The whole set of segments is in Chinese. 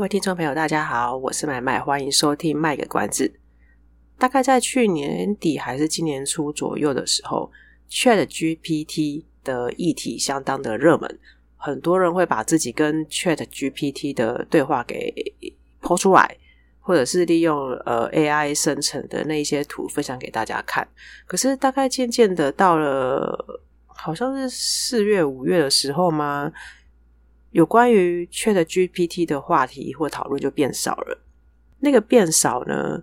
各位听众朋友，大家好，我是麦麦，欢迎收听卖个关子。大概在去年底还是今年初左右的时候，ChatGPT 的议题相当的热门，很多人会把自己跟 ChatGPT 的对话给抛出来，或者是利用呃 AI 生成的那些图分享给大家看。可是大概渐渐的到了，好像是四月五月的时候吗？有关于 ChatGPT 的话题或讨论就变少了。那个变少呢，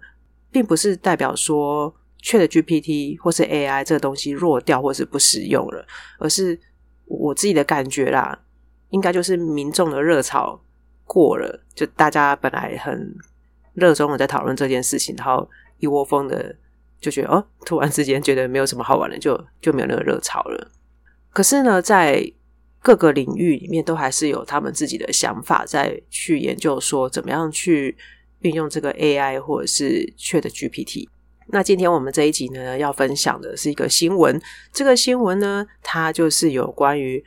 并不是代表说 ChatGPT 或是 AI 这个东西弱掉或是不实用了，而是我自己的感觉啦，应该就是民众的热潮过了，就大家本来很热衷的在讨论这件事情，然后一窝蜂的就觉得哦，突然之间觉得没有什么好玩的，就就没有那个热潮了。可是呢，在各个领域里面都还是有他们自己的想法，在去研究说怎么样去运用这个 AI 或者是 ChatGPT。那今天我们这一集呢，要分享的是一个新闻。这个新闻呢，它就是有关于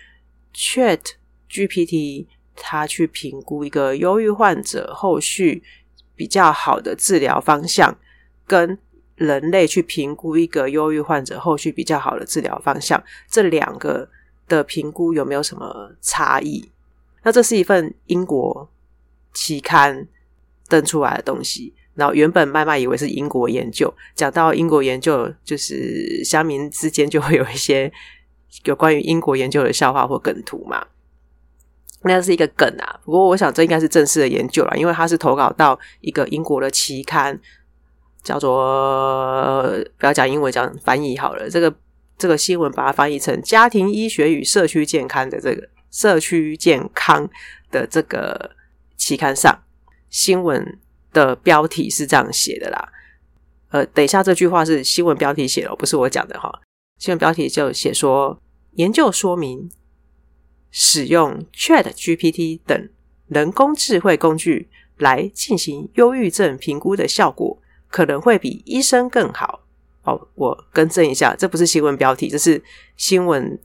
ChatGPT，它去评估一个忧郁患者后续比较好的治疗方向，跟人类去评估一个忧郁患者后续比较好的治疗方向，这两个。的评估有没有什么差异？那这是一份英国期刊登出来的东西。然后原本麦麦以为是英国研究，讲到英国研究，就是乡民之间就会有一些有关于英国研究的笑话或梗图嘛。那是一个梗啊。不过我想这应该是正式的研究啦，因为它是投稿到一个英国的期刊，叫做不要讲英文，讲翻译好了。这个。这个新闻把它翻译成《家庭医学与社区健康》的这个社区健康的这个期刊上，新闻的标题是这样写的啦。呃，等一下，这句话是新闻标题写的，不是我讲的哈。新闻标题就写说，研究说明使用 ChatGPT 等人工智慧工具来进行忧郁症评估的效果，可能会比医生更好。我更正一下，这不是新闻标题，这是新闻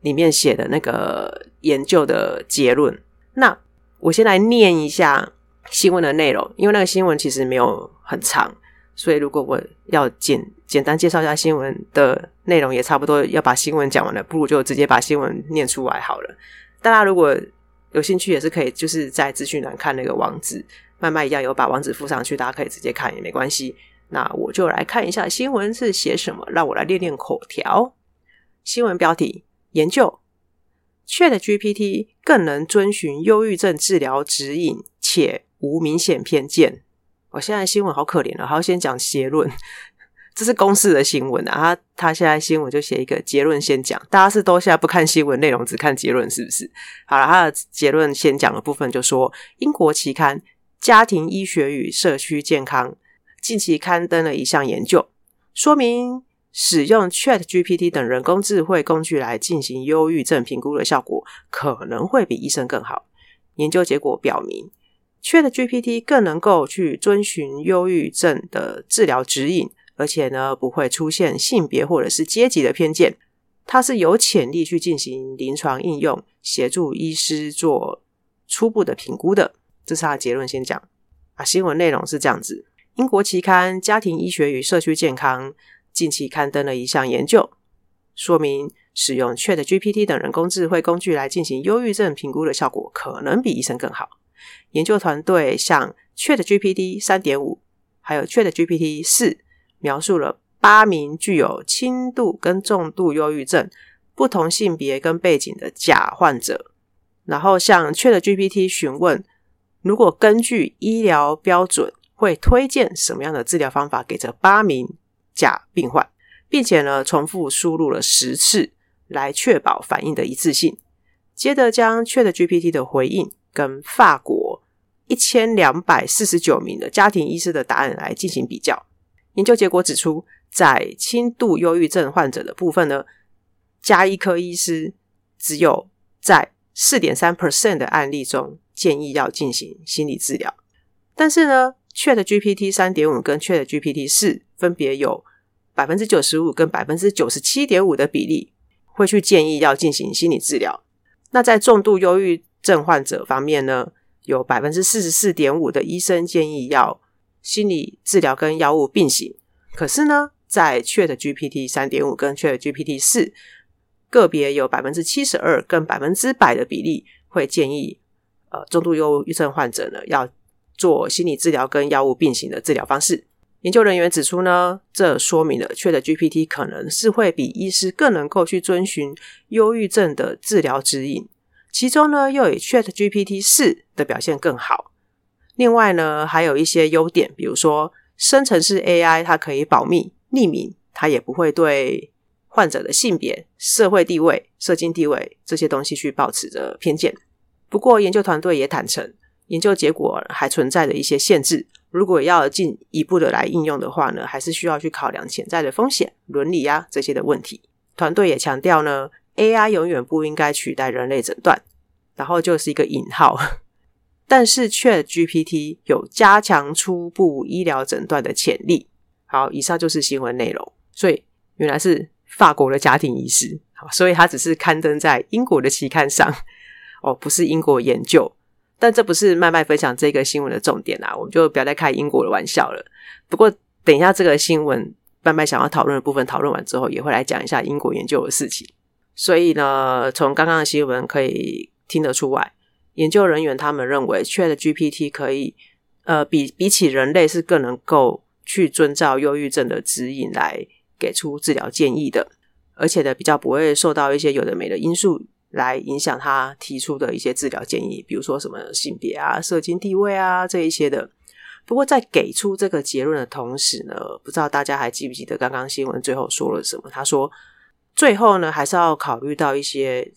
里面写的那个研究的结论。那我先来念一下新闻的内容，因为那个新闻其实没有很长，所以如果我要简简单介绍一下新闻的内容，也差不多要把新闻讲完了，不如就直接把新闻念出来好了。大家如果有兴趣，也是可以就是在资讯栏看那个网址，慢慢一样有把网址附上去，大家可以直接看也没关系。那我就来看一下新闻是写什么，让我来练练口条。新闻标题：研究 ChatGPT 更能遵循忧郁症治疗指引，且无明显偏见。我现在新闻好可怜了，还要先讲结论。这是公视的新闻啊，他他现在新闻就写一个结论先讲。大家是都现在不看新闻内容，只看结论是不是？好了，他的结论先讲的部分就说，英国期刊《家庭医学与社区健康》。近期刊登了一项研究，说明使用 ChatGPT 等人工智慧工具来进行忧郁症评估的效果可能会比医生更好。研究结果表明，ChatGPT 更能够去遵循忧郁症的治疗指引，而且呢不会出现性别或者是阶级的偏见。它是有潜力去进行临床应用，协助医师做初步的评估的。这是他的结论，先讲啊。新闻内容是这样子。英国期刊《家庭医学与社区健康》近期刊登了一项研究，说明使用 ChatGPT 等人工智慧工具来进行忧郁症评估的效果可能比医生更好。研究团队向 ChatGPT 三点五还有 ChatGPT 四描述了八名具有轻度跟重度忧郁症、不同性别跟背景的假患者，然后向 ChatGPT 询问，如果根据医疗标准。会推荐什么样的治疗方法给这八名假病患，并且呢，重复输入了十次，来确保反应的一致性。接着将 ChatGPT 的回应跟法国一千两百四十九名的家庭医师的答案来进行比较。研究结果指出，在轻度忧郁症患者的部分呢，家医科医师只有在四点三 percent 的案例中建议要进行心理治疗，但是呢，ChatGPT 三点五跟 ChatGPT 四分别有百分之九十五跟百分之九十七点五的比例会去建议要进行心理治疗。那在重度忧郁症患者方面呢，有百分之四十四点五的医生建议要心理治疗跟药物并行。可是呢，在 ChatGPT 三点五跟 ChatGPT 四个别有百分之七十二跟百分之百的比例会建议，呃，重度忧郁症患者呢要做心理治疗跟药物并行的治疗方式。研究人员指出呢，这说明了 ChatGPT 可能是会比医师更能够去遵循忧郁症的治疗指引，其中呢又以 ChatGPT 四的表现更好。另外呢，还有一些优点，比如说生成式 AI 它可以保密匿名，它也不会对。患者的性别、社会地位、社经地位这些东西去抱持着偏见。不过，研究团队也坦诚，研究结果还存在着一些限制。如果要进一步的来应用的话呢，还是需要去考量潜在的风险、伦理啊这些的问题。团队也强调呢，AI 永远不应该取代人类诊断。然后就是一个引号，但是 ChatGPT 有加强初步医疗诊断的潜力。好，以上就是新闻内容。所以原来是。法国的家庭医师，好，所以他只是刊登在英国的期刊上，哦，不是英国研究，但这不是麦麦分享这个新闻的重点啦，我们就不要再开英国的玩笑了。不过，等一下这个新闻麦麦想要讨论的部分讨论完之后，也会来讲一下英国研究的事情。所以呢，从刚刚的新闻可以听得出来，研究人员他们认为，ChatGPT 可以，呃，比比起人类是更能够去遵照忧郁症的指引来。给出治疗建议的，而且呢，比较不会受到一些有的没的因素来影响他提出的一些治疗建议，比如说什么性别啊、社经地位啊这一些的。不过在给出这个结论的同时呢，不知道大家还记不记得刚刚新闻最后说了什么？他说最后呢，还是要考虑到一些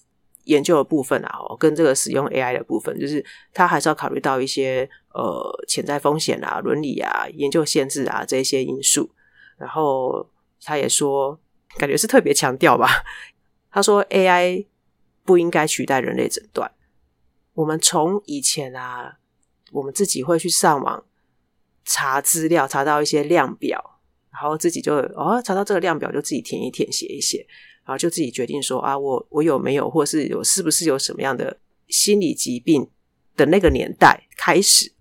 研究的部分啊，跟这个使用 AI 的部分，就是他还是要考虑到一些呃潜在风险啊、伦理啊、研究限制啊这些因素，然后。他也说，感觉是特别强调吧。他说，AI 不应该取代人类诊断。我们从以前啊，我们自己会去上网查资料，查到一些量表，然后自己就哦，查到这个量表就自己填一填，写一写，然后就自己决定说啊，我我有没有，或是有是不是有什么样的心理疾病的那个年代开始。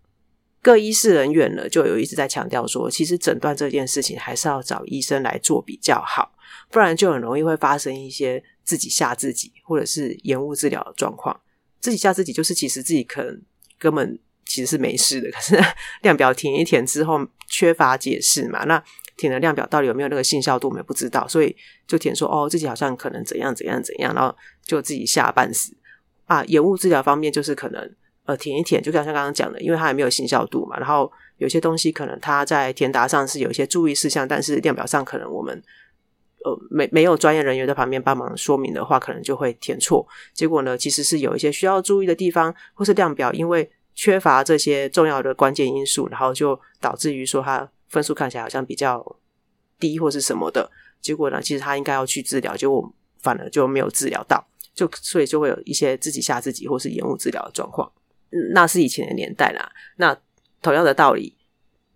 各医事人员呢，就有一直在强调说，其实诊断这件事情还是要找医生来做比较好，不然就很容易会发生一些自己吓自己，或者是延误治疗的状况。自己吓自己，就是其实自己可能根本其实是没事的，可是 量表填一填之后缺乏解释嘛，那填的量表到底有没有那个信效度，我们也不知道，所以就填说哦，自己好像可能怎样怎样怎样，然后就自己吓半死啊。延误治疗方面，就是可能。呃，填一填，就像像刚刚讲的，因为它还没有信效度嘛。然后有些东西可能它在填答上是有一些注意事项，但是量表上可能我们呃没没有专业人员在旁边帮忙说明的话，可能就会填错。结果呢，其实是有一些需要注意的地方，或是量表因为缺乏这些重要的关键因素，然后就导致于说它分数看起来好像比较低或是什么的。结果呢，其实他应该要去治疗，结果反而就没有治疗到，就所以就会有一些自己吓自己或是延误治疗的状况。那是以前的年代啦。那同样的道理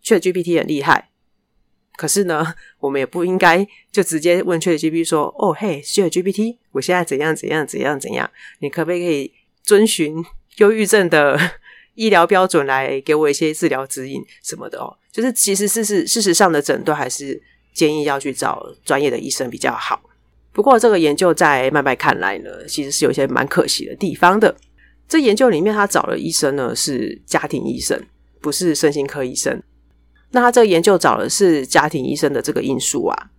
，ChatGPT 很厉害，可是呢，我们也不应该就直接问 ChatGPT 说：“哦，嘿，ChatGPT，我现在怎样怎样怎样怎样？你可不可以遵循忧郁症的 医疗标准来给我一些治疗指引什么的？”哦，就是其实事实事实上的诊断还是建议要去找专业的医生比较好。不过这个研究在麦麦看来呢，其实是有一些蛮可惜的地方的。这研究里面，他找的医生呢是家庭医生，不是身心科医生。那他这个研究找的是家庭医生的这个因素啊，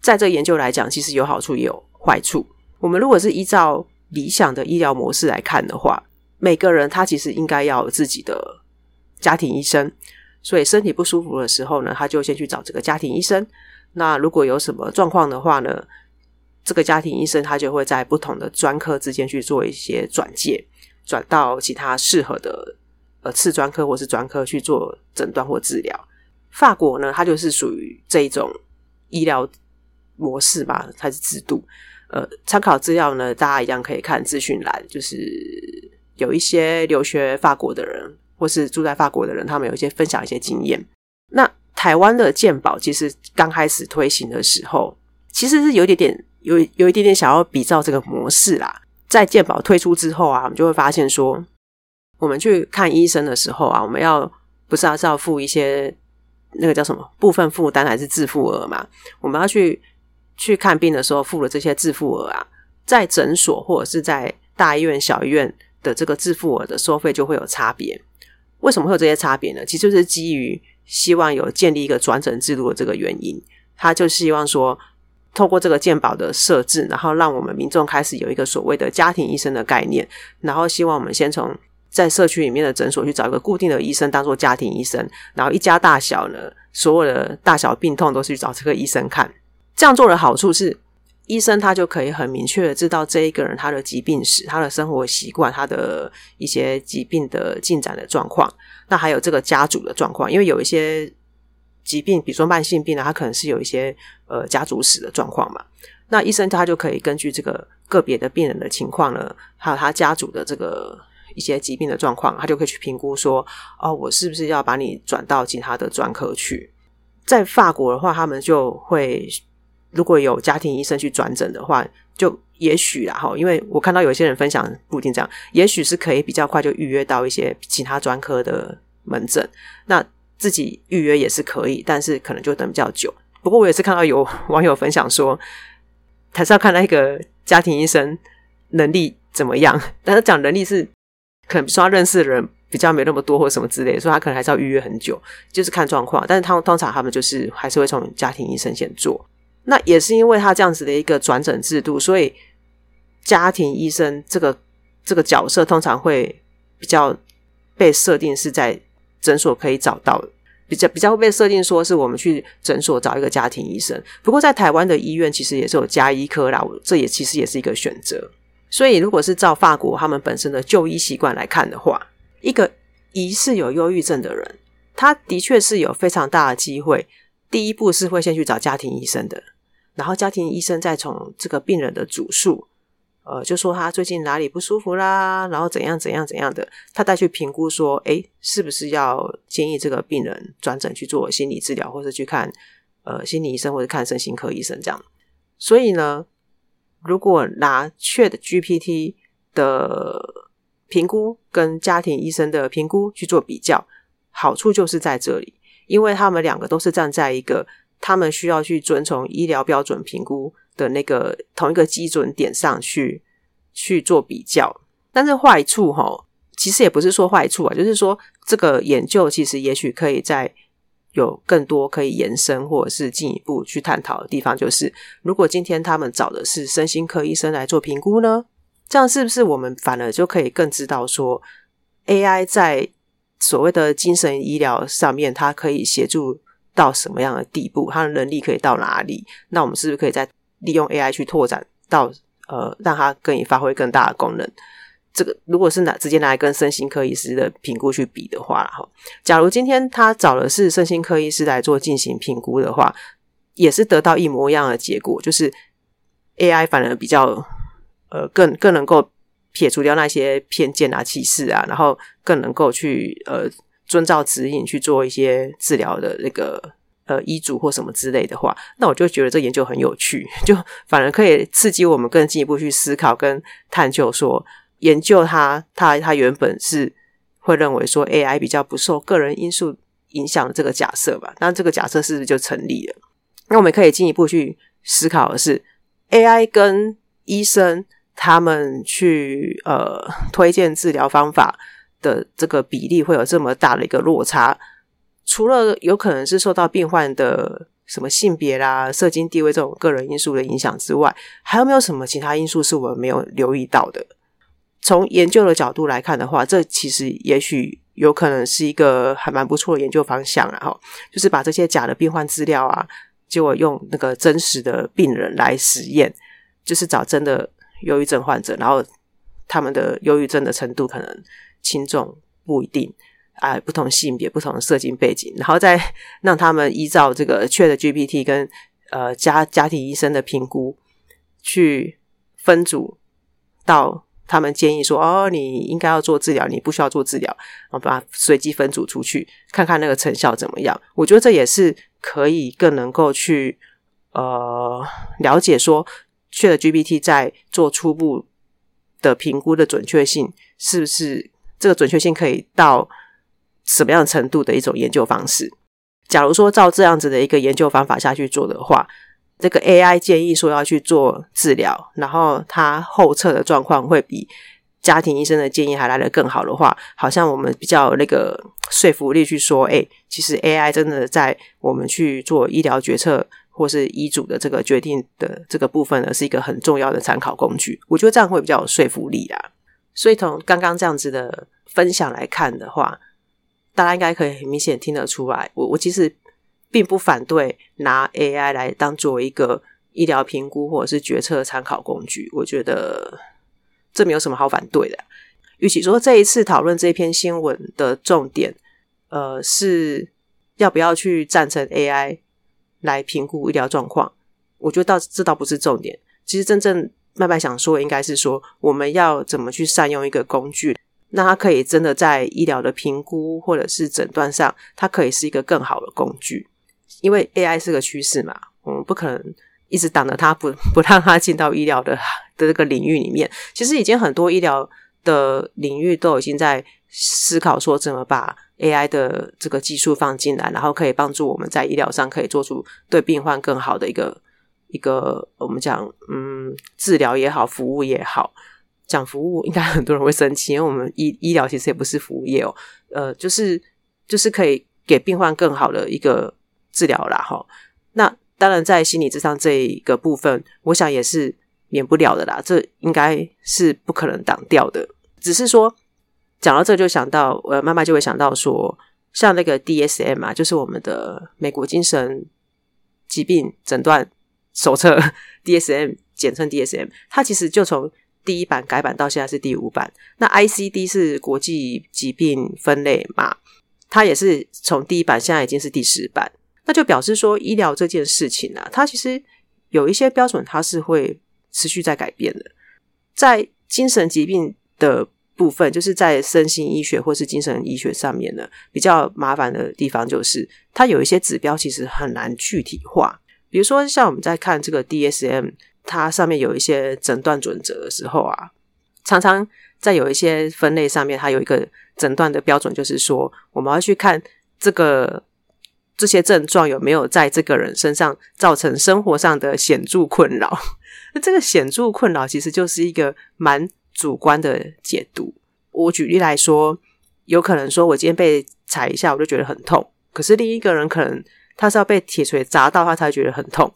在这研究来讲，其实有好处也有坏处。我们如果是依照理想的医疗模式来看的话，每个人他其实应该要有自己的家庭医生，所以身体不舒服的时候呢，他就先去找这个家庭医生。那如果有什么状况的话呢，这个家庭医生他就会在不同的专科之间去做一些转介。转到其他适合的呃次专科或是专科去做诊断或治疗。法国呢，它就是属于这一种医疗模式吧，还是制度？呃，参考资料呢，大家一样可以看资讯栏，就是有一些留学法国的人或是住在法国的人，他们有一些分享一些经验。那台湾的健保其实刚开始推行的时候，其实是有一点点有有一点点想要比照这个模式啦。在健保推出之后啊，我们就会发现说，我们去看医生的时候啊，我们要不是要是要付一些那个叫什么部分负担还是自付额嘛？我们要去去看病的时候付了这些自付额啊，在诊所或者是在大医院、小医院的这个自付额的收费就会有差别。为什么会有这些差别呢？其实就是基于希望有建立一个转诊制度的这个原因，他就希望说，透过这个健保的设置，然后让我们民众开始有一个所谓的家庭医生的概念，然后希望我们先从在社区里面的诊所去找一个固定的医生当做家庭医生，然后一家大小呢，所有的大小病痛都是去找这个医生看。这样做的好处是，医生他就可以很明确的知道这一个人他的疾病史、他的生活习惯、他的一些疾病的进展的状况。那还有这个家族的状况，因为有一些疾病，比如说慢性病呢，他可能是有一些呃家族史的状况嘛。那医生他就可以根据这个个别的病人的情况呢，还有他家族的这个一些疾病的状况，他就可以去评估说，哦，我是不是要把你转到其他的专科去？在法国的话，他们就会。如果有家庭医生去转诊的话，就也许啦哈，因为我看到有些人分享不一定这样，也许是可以比较快就预约到一些其他专科的门诊，那自己预约也是可以，但是可能就等比较久。不过我也是看到有 网友分享说，还是要看那个家庭医生能力怎么样，但是讲能力是可能说他认识的人比较没那么多或什么之类的，所以他可能还是要预约很久，就是看状况。但是他通常他们就是还是会从家庭医生先做。那也是因为他这样子的一个转诊制度，所以家庭医生这个这个角色通常会比较被设定是在诊所可以找到，比较比较会被设定说是我们去诊所找一个家庭医生。不过在台湾的医院其实也是有家医科啦，这也其实也是一个选择。所以如果是照法国他们本身的就医习惯来看的话，一个疑似有忧郁症的人，他的确是有非常大的机会，第一步是会先去找家庭医生的。然后家庭医生再从这个病人的主诉，呃，就说他最近哪里不舒服啦，然后怎样怎样怎样的，他再去评估说，诶，是不是要建议这个病人转诊去做心理治疗，或者去看呃心理医生或者看身心科医生这样。所以呢，如果拿 ChatGPT 的评估跟家庭医生的评估去做比较，好处就是在这里，因为他们两个都是站在一个。他们需要去遵从医疗标准评估的那个同一个基准点上去去做比较，但是坏处齁，其实也不是说坏处啊，就是说这个研究其实也许可以再有更多可以延伸或者是进一步去探讨的地方，就是如果今天他们找的是身心科医生来做评估呢，这样是不是我们反而就可以更知道说 AI 在所谓的精神医疗上面，它可以协助。到什么样的地步，它的能力可以到哪里？那我们是不是可以再利用 AI 去拓展到呃，让它可以发挥更大的功能？这个如果是拿直接拿来跟身心科医师的评估去比的话，哈，假如今天他找的是身心科医师来做进行评估的话，也是得到一模一样的结果，就是 AI 反而比较呃更更能够撇除掉那些偏见啊、歧视啊，然后更能够去呃。遵照指引去做一些治疗的那个呃医嘱或什么之类的话，那我就觉得这研究很有趣，就反而可以刺激我们更进一步去思考跟探究说，研究它它它原本是会认为说 AI 比较不受个人因素影响的这个假设吧，那这个假设是不是就成立了？那我们可以进一步去思考的是，AI 跟医生他们去呃推荐治疗方法。的这个比例会有这么大的一个落差，除了有可能是受到病患的什么性别啦、社经地位这种个人因素的影响之外，还有没有什么其他因素是我们没有留意到的？从研究的角度来看的话，这其实也许有可能是一个还蛮不错的研究方向，然后就是把这些假的病患资料啊，结果用那个真实的病人来实验，就是找真的忧郁症患者，然后他们的忧郁症的程度可能。轻重不一定，啊，不同性别、不同的社经背景，然后再让他们依照这个确的 GPT 跟呃家家庭医生的评估去分组到他们建议说，哦，你应该要做治疗，你不需要做治疗，然后把随机分组出去，看看那个成效怎么样。我觉得这也是可以更能够去呃了解说，ChatGPT 在做初步的评估的准确性是不是这个准确性可以到什么样程度的一种研究方式？假如说照这样子的一个研究方法下去做的话，这个 AI 建议说要去做治疗，然后它后测的状况会比家庭医生的建议还来得更好的话，好像我们比较有那个说服力去说，哎，其实 AI 真的在我们去做医疗决策或是医嘱的这个决定的这个部分呢，是一个很重要的参考工具。我觉得这样会比较有说服力啦。所以从刚刚这样子的分享来看的话，大家应该可以很明显听得出来，我我其实。并不反对拿 AI 来当做一个医疗评估或者是决策参考工具，我觉得这没有什么好反对的。与其说这一次讨论这篇新闻的重点，呃，是要不要去赞成 AI 来评估医疗状况，我觉得倒这倒不是重点。其实真正麦麦想说应该是说，我们要怎么去善用一个工具，那它可以真的在医疗的评估或者是诊断上，它可以是一个更好的工具。因为 AI 是个趋势嘛，我们不可能一直挡着它，不 不让它进到医疗的的这个领域里面。其实已经很多医疗的领域都已经在思考说怎么把 AI 的这个技术放进来，然后可以帮助我们在医疗上可以做出对病患更好的一个一个我们讲嗯治疗也好，服务也好。讲服务应该很多人会生气，因为我们医医疗其实也不是服务业哦，呃，就是就是可以给病患更好的一个。治疗啦，哈，那当然在心理咨商这一个部分，我想也是免不了的啦，这应该是不可能挡掉的。只是说讲到这就想到，呃，慢慢就会想到说，像那个 DSM 啊，就是我们的美国精神疾病诊断手册 DSM，简称 DSM，它其实就从第一版改版到现在是第五版。那 ICD 是国际疾病分类嘛，它也是从第一版现在已经是第十版。就表示说，医疗这件事情啊，它其实有一些标准，它是会持续在改变的。在精神疾病的部分，就是在身心医学或是精神医学上面呢，比较麻烦的地方就是，它有一些指标其实很难具体化。比如说，像我们在看这个 DSM，它上面有一些诊断准则的时候啊，常常在有一些分类上面，它有一个诊断的标准，就是说我们要去看这个。这些症状有没有在这个人身上造成生活上的显著困扰？那 这个显著困扰其实就是一个蛮主观的解读。我举例来说，有可能说我今天被踩一下，我就觉得很痛。可是另一个人可能他是要被铁锤砸到，他才觉得很痛。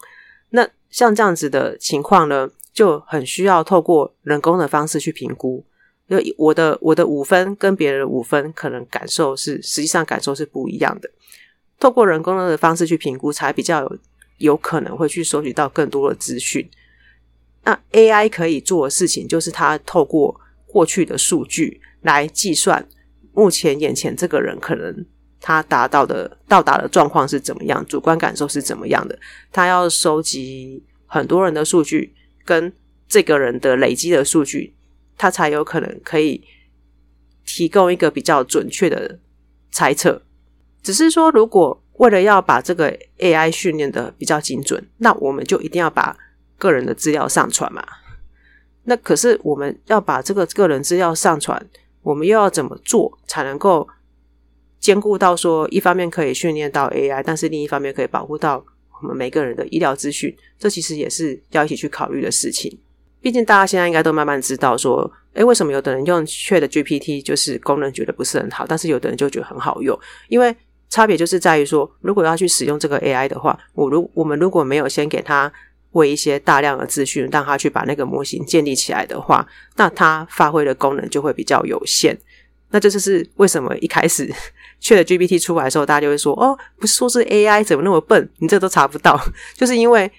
那像这样子的情况呢，就很需要透过人工的方式去评估。就我的我的五分跟别人的五分，可能感受是实际上感受是不一样的。透过人工的方式去评估，才比较有有可能会去收集到更多的资讯。那 AI 可以做的事情，就是它透过过去的数据来计算目前眼前这个人可能他达到的到达的状况是怎么样，主观感受是怎么样的。他要收集很多人的数据跟这个人的累积的数据，他才有可能可以提供一个比较准确的猜测。只是说，如果为了要把这个 AI 训练的比较精准，那我们就一定要把个人的资料上传嘛。那可是我们要把这个个人资料上传，我们又要怎么做才能够兼顾到说，一方面可以训练到 AI，但是另一方面可以保护到我们每个人的医疗资讯？这其实也是要一起去考虑的事情。毕竟大家现在应该都慢慢知道说，诶，为什么有的人用 ChatGPT 就是功能觉得不是很好，但是有的人就觉得很好用，因为。差别就是在于说，如果要去使用这个 AI 的话，我如我们如果没有先给他喂一些大量的资讯，让他去把那个模型建立起来的话，那它发挥的功能就会比较有限。那这就是为什么一开始 ChatGPT 出来的时候，大家就会说：“哦，不是说是 AI，怎么那么笨？你这都查不到。”就是因为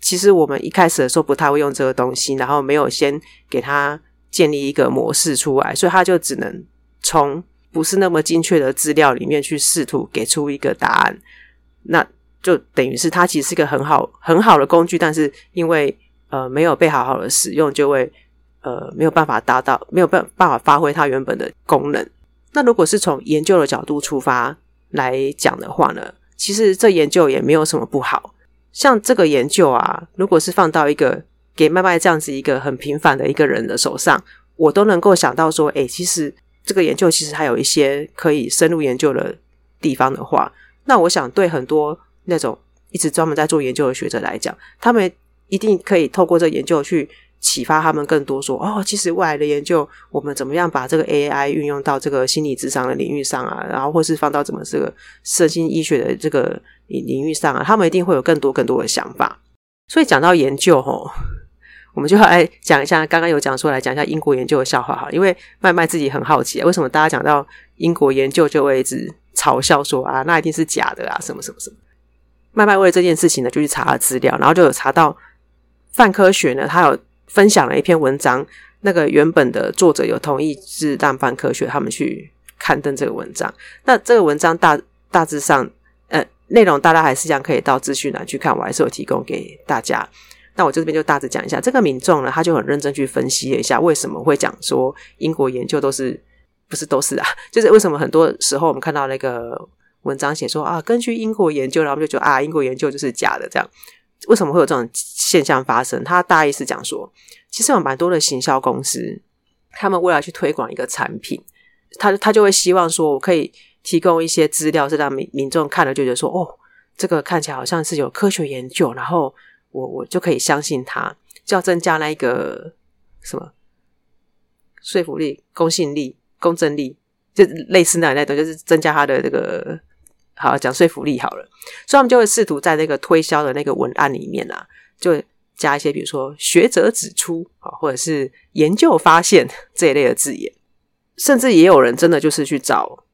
其实我们一开始的时候不太会用这个东西，然后没有先给他建立一个模式出来，所以他就只能从。不是那么精确的资料里面去试图给出一个答案，那就等于是它其实是一个很好很好的工具，但是因为呃没有被好好的使用，就会呃没有办法达到没有办办法发挥它原本的功能。那如果是从研究的角度出发来讲的话呢，其实这研究也没有什么不好。像这个研究啊，如果是放到一个给麦麦这样子一个很平凡的一个人的手上，我都能够想到说，诶，其实这个研究其实还有一些可以深入研究的地方的话，那我想对很多那种一直专门在做研究的学者来讲，他们一定可以透过这个研究去。启发他们更多说哦，其实未来的研究，我们怎么样把这个 AI 运用到这个心理智商的领域上啊，然后或是放到怎么这个身心医学的这个领域上啊，他们一定会有更多更多的想法。所以讲到研究吼，我们就要来讲一下，刚刚有讲说来讲一下英国研究的笑话哈，因为麦麦自己很好奇，为什么大家讲到英国研究就会一直嘲笑说啊，那一定是假的啊，什么什么什么。麦麦为了这件事情呢，就去查了资料，然后就有查到范科学呢，他有。分享了一篇文章，那个原本的作者有同意是让范科学他们去刊登这个文章。那这个文章大大致上，呃，内容大家还是一样，可以到资讯栏去看，我还是有提供给大家。那我这边就大致讲一下，这个民众呢，他就很认真去分析了一下，为什么会讲说英国研究都是不是都是啊？就是为什么很多时候我们看到那个文章写说啊，根据英国研究，然后我们就觉得啊，英国研究就是假的这样。为什么会有这种现象发生？他大意是讲说，其实有蛮多的行销公司，他们为了去推广一个产品，他他就会希望说，我可以提供一些资料，是让民民众看了就觉得说，哦，这个看起来好像是有科学研究，然后我我就可以相信他，就要增加那一个什么说服力、公信力、公正力，就类似那那种，就是增加他的这个。好，讲说服力好了，所以他们就会试图在那个推销的那个文案里面啊，就加一些比如说学者指出啊，或者是研究发现这一类的字眼，甚至也有人真的就是去找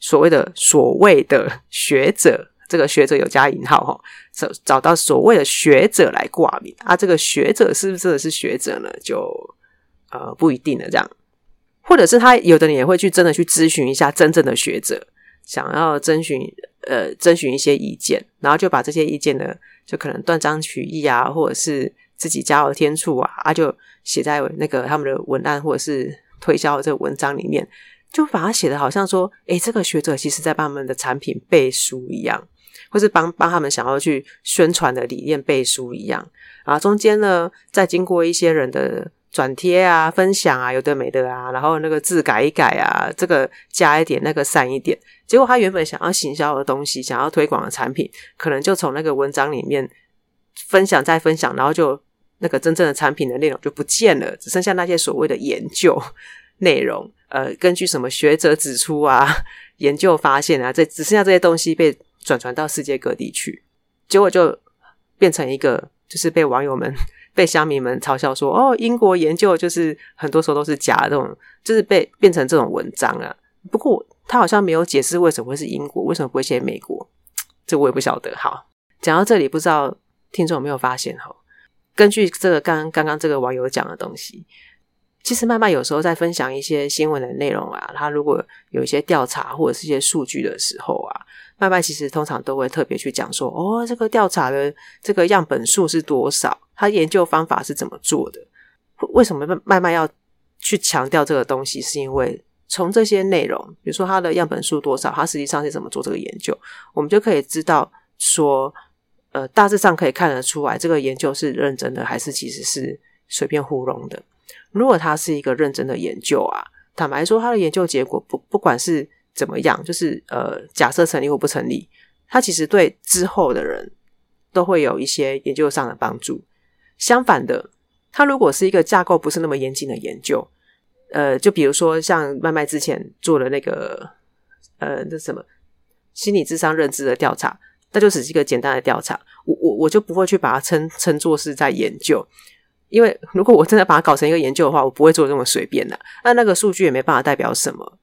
所谓的所谓的学者，这个学者有加引号哈，找找到所谓的学者来挂名啊，这个学者是不是真的是学者呢？就呃不一定的这样，或者是他有的人也会去真的去咨询一下真正的学者。想要征询呃征询一些意见，然后就把这些意见呢，就可能断章取义啊，或者是自己加油添醋啊，啊就写在那个他们的文案或者是推销的这个文章里面，就把它写的好像说，诶，这个学者其实在帮他们的产品背书一样，或是帮帮他们想要去宣传的理念背书一样，啊，中间呢再经过一些人的。转贴啊，分享啊，有的没的啊，然后那个字改一改啊，这个加一点，那个删一点，结果他原本想要行销的东西，想要推广的产品，可能就从那个文章里面分享再分享，然后就那个真正的产品的内容就不见了，只剩下那些所谓的研究内容，呃，根据什么学者指出啊，研究发现啊，这只剩下这些东西被转传到世界各地去，结果就变成一个，就是被网友们。被乡民们嘲笑说：“哦，英国研究就是很多时候都是假的，这种就是被变成这种文章啊。”不过他好像没有解释为什么会是英国，为什么不会写美国？这我也不晓得。好，讲到这里，不知道听众有没有发现？哈，根据这个刚刚刚这个网友讲的东西，其实慢慢有时候在分享一些新闻的内容啊，他如果有一些调查或者是一些数据的时候啊。麦麦其实通常都会特别去讲说，哦，这个调查的这个样本数是多少？他研究方法是怎么做的？为什么麦麦要去强调这个东西？是因为从这些内容，比如说他的样本数多少，他实际上是怎么做这个研究，我们就可以知道说，呃，大致上可以看得出来，这个研究是认真的，还是其实是随便糊弄的。如果他是一个认真的研究啊，坦白说，他的研究结果不不管是。怎么样？就是呃，假设成立或不成立，它其实对之后的人都会有一些研究上的帮助。相反的，它如果是一个架构不是那么严谨的研究，呃，就比如说像麦麦之前做的那个呃，那什么心理智商认知的调查，那就只是一个简单的调查。我我我就不会去把它称称作是在研究，因为如果我真的把它搞成一个研究的话，我不会做这么随便的。那那个数据也没办法代表什么。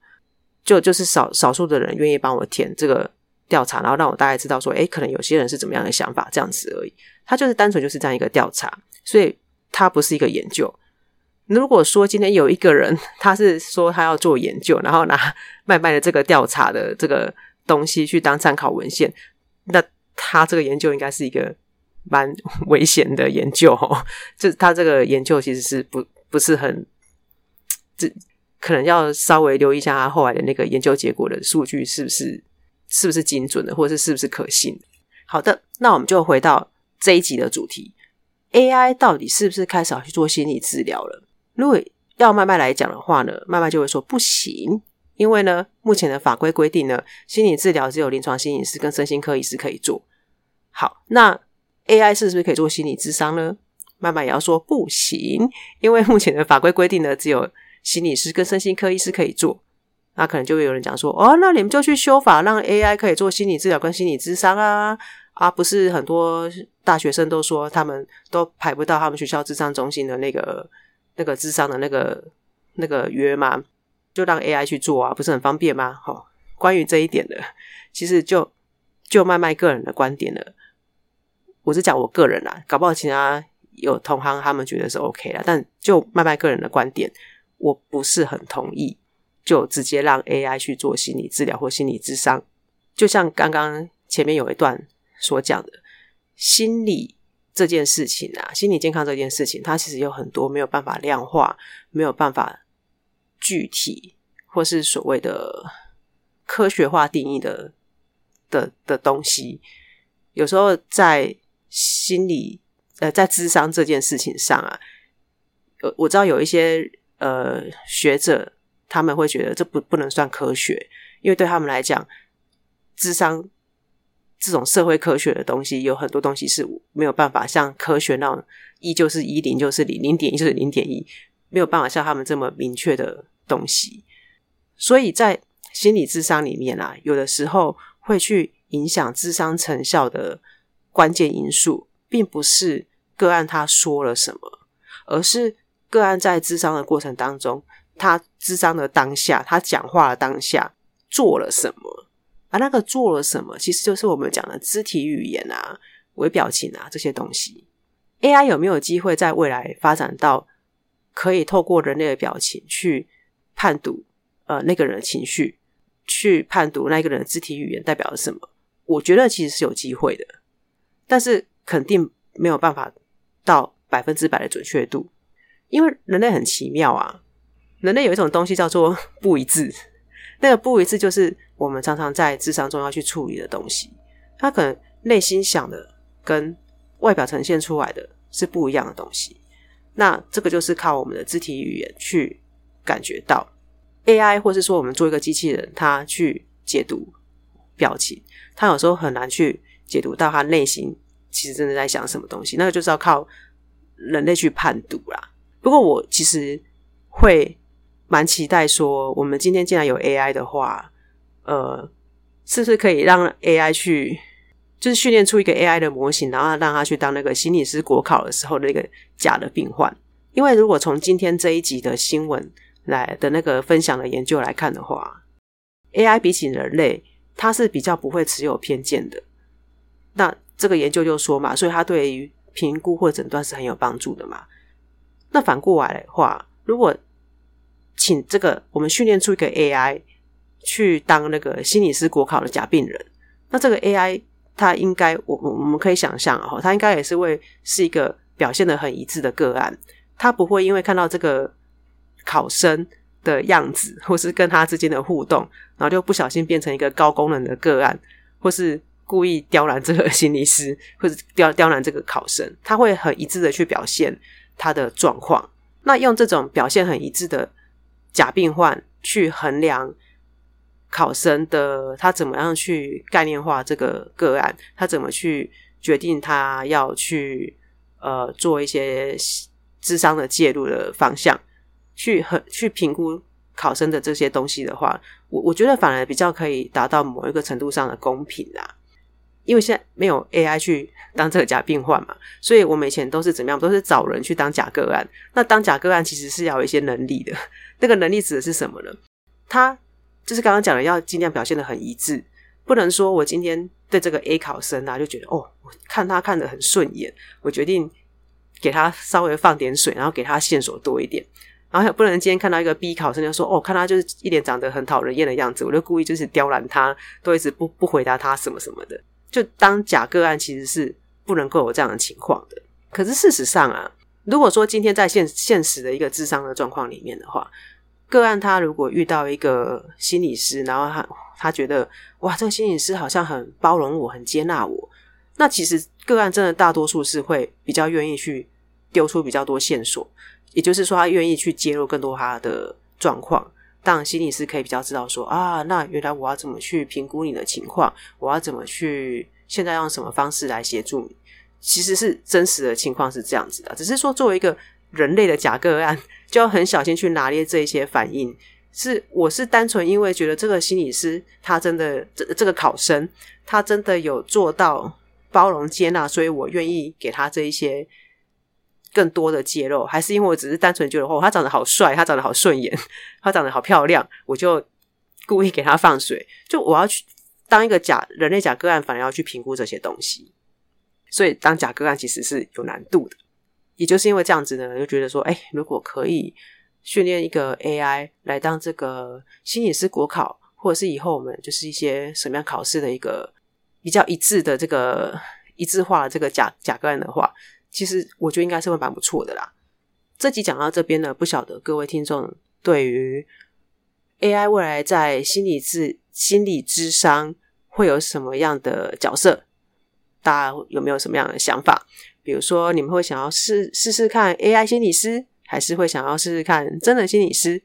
就就是少少数的人愿意帮我填这个调查，然后让我大概知道说，诶，可能有些人是怎么样的想法，这样子而已。他就是单纯就是这样一个调查，所以它不是一个研究。如果说今天有一个人，他是说他要做研究，然后拿麦麦的这个调查的这个东西去当参考文献，那他这个研究应该是一个蛮 危险的研究哦。就他这个研究其实是不不是很，这可能要稍微留意一下他后来的那个研究结果的数据是不是是不是精准的，或者是是不是可信。好的，那我们就回到这一集的主题：AI 到底是不是开始要去做心理治疗了？如果要慢慢来讲的话呢，慢慢就会说不行，因为呢，目前的法规规定呢，心理治疗只有临床心理师跟身心科医师可以做。好，那 AI 是不是可以做心理智商呢？慢慢也要说不行，因为目前的法规规定呢，只有心理师跟身心科医师可以做。那可能就会有人讲说，哦，那你们就去修法，让 AI 可以做心理治疗跟心理咨商啊？啊，不是很多大学生都说他们都排不到他们学校咨商中心的那个。那个咨商的那个那个约嘛，就让 AI 去做啊，不是很方便吗？齁，关于这一点的，其实就就麦麦个人的观点了。我是讲我个人啦，搞不好其他有同行他们觉得是 OK 啦，但就麦麦个人的观点，我不是很同意，就直接让 AI 去做心理治疗或心理咨商。就像刚刚前面有一段所讲的，心理。这件事情啊，心理健康这件事情，它其实有很多没有办法量化、没有办法具体或是所谓的科学化定义的的的东西。有时候在心理呃，在智商这件事情上啊，我我知道有一些呃学者他们会觉得这不不能算科学，因为对他们来讲，智商。这种社会科学的东西，有很多东西是没有办法像科学那样一就是一，零就是零，零点一就是零点一，没有办法像他们这么明确的东西。所以在心理智商里面啊，有的时候会去影响智商成效的关键因素，并不是个案他说了什么，而是个案在智商的过程当中，他智商的当下，他讲话的当下做了什么。而那个做了什么，其实就是我们讲的肢体语言啊、微表情啊这些东西。AI 有没有机会在未来发展到可以透过人类的表情去判读呃那个人的情绪，去判读那个人的肢体语言代表了什么？我觉得其实是有机会的，但是肯定没有办法到百分之百的准确度，因为人类很奇妙啊，人类有一种东西叫做 不一致。那个不一致，就是我们常常在智商中要去处理的东西。他可能内心想的跟外表呈现出来的是不一样的东西。那这个就是靠我们的肢体语言去感觉到 AI，或是说我们做一个机器人，它去解读表情，它有时候很难去解读到他内心其实真的在想什么东西。那个就是要靠人类去判读啦。不过我其实会。蛮期待说，我们今天既然有 AI 的话，呃，是不是可以让 AI 去，就是训练出一个 AI 的模型，然后让他去当那个心理师国考的时候的那个假的病患？因为如果从今天这一集的新闻来的那个分享的研究来看的话，AI 比起人类，它是比较不会持有偏见的。那这个研究就说嘛，所以它对于评估或诊断是很有帮助的嘛。那反过来的话，如果请这个我们训练出一个 AI 去当那个心理师国考的假病人，那这个 AI 它应该我我们可以想象哦，它应该也是会是一个表现得很一致的个案，它不会因为看到这个考生的样子或是跟他之间的互动，然后就不小心变成一个高功能的个案，或是故意刁难这个 心理师，或者刁刁难这个考生，他会很一致的去表现他的状况。那用这种表现很一致的。假病患去衡量考生的他怎么样去概念化这个个案，他怎么去决定他要去呃做一些智商的介入的方向，去很去评估考生的这些东西的话，我我觉得反而比较可以达到某一个程度上的公平啦。因为现在没有 AI 去当这个假病患嘛，所以我们以前都是怎么样，都是找人去当假个案。那当假个案其实是要有一些能力的。那个能力指的是什么呢？他就是刚刚讲的，要尽量表现的很一致，不能说我今天对这个 A 考生啊，就觉得哦，我看他看得很顺眼，我决定给他稍微放点水，然后给他线索多一点。然后不能今天看到一个 B 考生就说哦，看他就是一脸长得很讨人厌的样子，我就故意就是刁难他，都一直不不回答他什么什么的。就当假个案其实是不能够有这样的情况的。可是事实上啊，如果说今天在现现实的一个智商的状况里面的话，个案他如果遇到一个心理师，然后他他觉得哇，这个心理师好像很包容我，很接纳我，那其实个案真的大多数是会比较愿意去丢出比较多线索。也就是说，他愿意去揭露更多他的状况，当心理师可以比较知道说啊，那原来我要怎么去评估你的情况，我要怎么去现在用什么方式来协助你？其实是真实的情况是这样子的，只是说作为一个人类的假个案，就要很小心去拿捏这一些反应。是我是单纯因为觉得这个心理师他真的这这个考生他真的有做到包容接纳，所以我愿意给他这一些。更多的揭露，还是因为我只是单纯觉得哦，他长得好帅，他长得好顺眼，他长得好漂亮，我就故意给他放水。就我要去当一个假人类假个案，反而要去评估这些东西。所以当假个案其实是有难度的。也就是因为这样子呢，就觉得说，哎，如果可以训练一个 AI 来当这个心理师国考，或者是以后我们就是一些什么样考试的一个比较一致的这个一致化的这个假假个案的话。其实我觉得应该是会蛮不错的啦。这集讲到这边呢，不晓得各位听众对于 AI 未来在心理咨心理咨商会有什么样的角色？大家有没有什么样的想法？比如说，你们会想要试试试看 AI 心理师，还是会想要试试看真的心理师？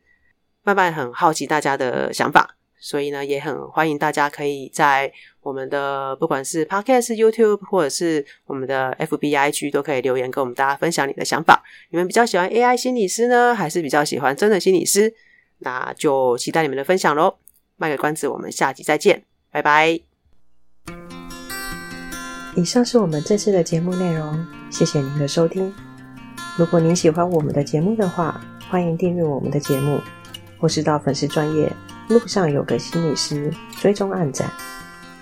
慢慢很好奇大家的想法。所以呢，也很欢迎大家可以在我们的不管是 Podcast、YouTube，或者是我们的 FB、IG，都可以留言跟我们大家分享你的想法。你们比较喜欢 AI 心理师呢，还是比较喜欢真的心理师？那就期待你们的分享喽。卖个关子，我们下集再见，拜拜。以上是我们这次的节目内容，谢谢您的收听。如果您喜欢我们的节目的话，欢迎订阅我们的节目，或是到粉丝专业。路上有个心理师，追踪暗赞。